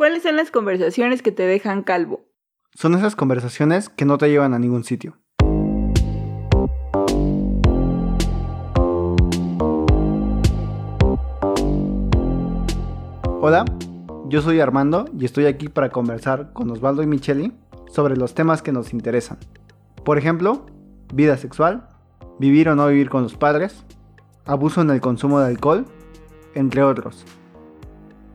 ¿Cuáles son las conversaciones que te dejan calvo? Son esas conversaciones que no te llevan a ningún sitio. Hola, yo soy Armando y estoy aquí para conversar con Osvaldo y Micheli sobre los temas que nos interesan. Por ejemplo, vida sexual, vivir o no vivir con los padres, abuso en el consumo de alcohol, entre otros.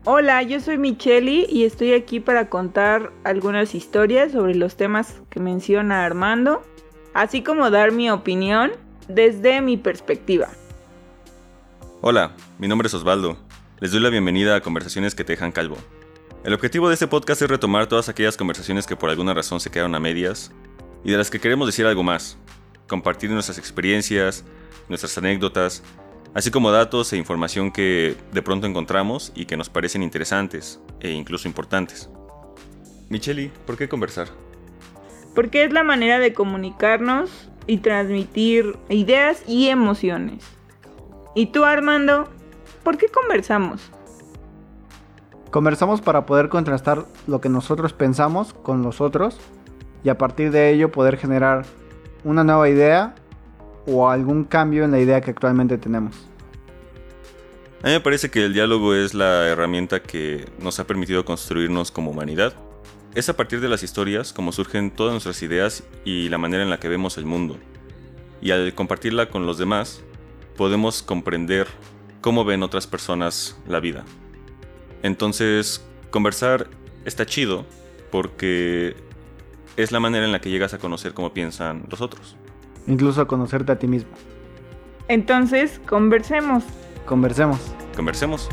Hola, yo soy Micheli y estoy aquí para contar algunas historias sobre los temas que menciona Armando, así como dar mi opinión desde mi perspectiva. Hola, mi nombre es Osvaldo. Les doy la bienvenida a Conversaciones que te dejan calvo. El objetivo de este podcast es retomar todas aquellas conversaciones que por alguna razón se quedaron a medias y de las que queremos decir algo más, compartir nuestras experiencias, nuestras anécdotas, así como datos e información que de pronto encontramos y que nos parecen interesantes e incluso importantes. Micheli, ¿por qué conversar? Porque es la manera de comunicarnos y transmitir ideas y emociones. ¿Y tú, Armando? ¿Por qué conversamos? Conversamos para poder contrastar lo que nosotros pensamos con los otros y a partir de ello poder generar una nueva idea o algún cambio en la idea que actualmente tenemos. A mí me parece que el diálogo es la herramienta que nos ha permitido construirnos como humanidad. Es a partir de las historias como surgen todas nuestras ideas y la manera en la que vemos el mundo. Y al compartirla con los demás, podemos comprender cómo ven otras personas la vida. Entonces, conversar está chido porque es la manera en la que llegas a conocer cómo piensan los otros incluso a conocerte a ti mismo. Entonces, conversemos. Conversemos. Conversemos.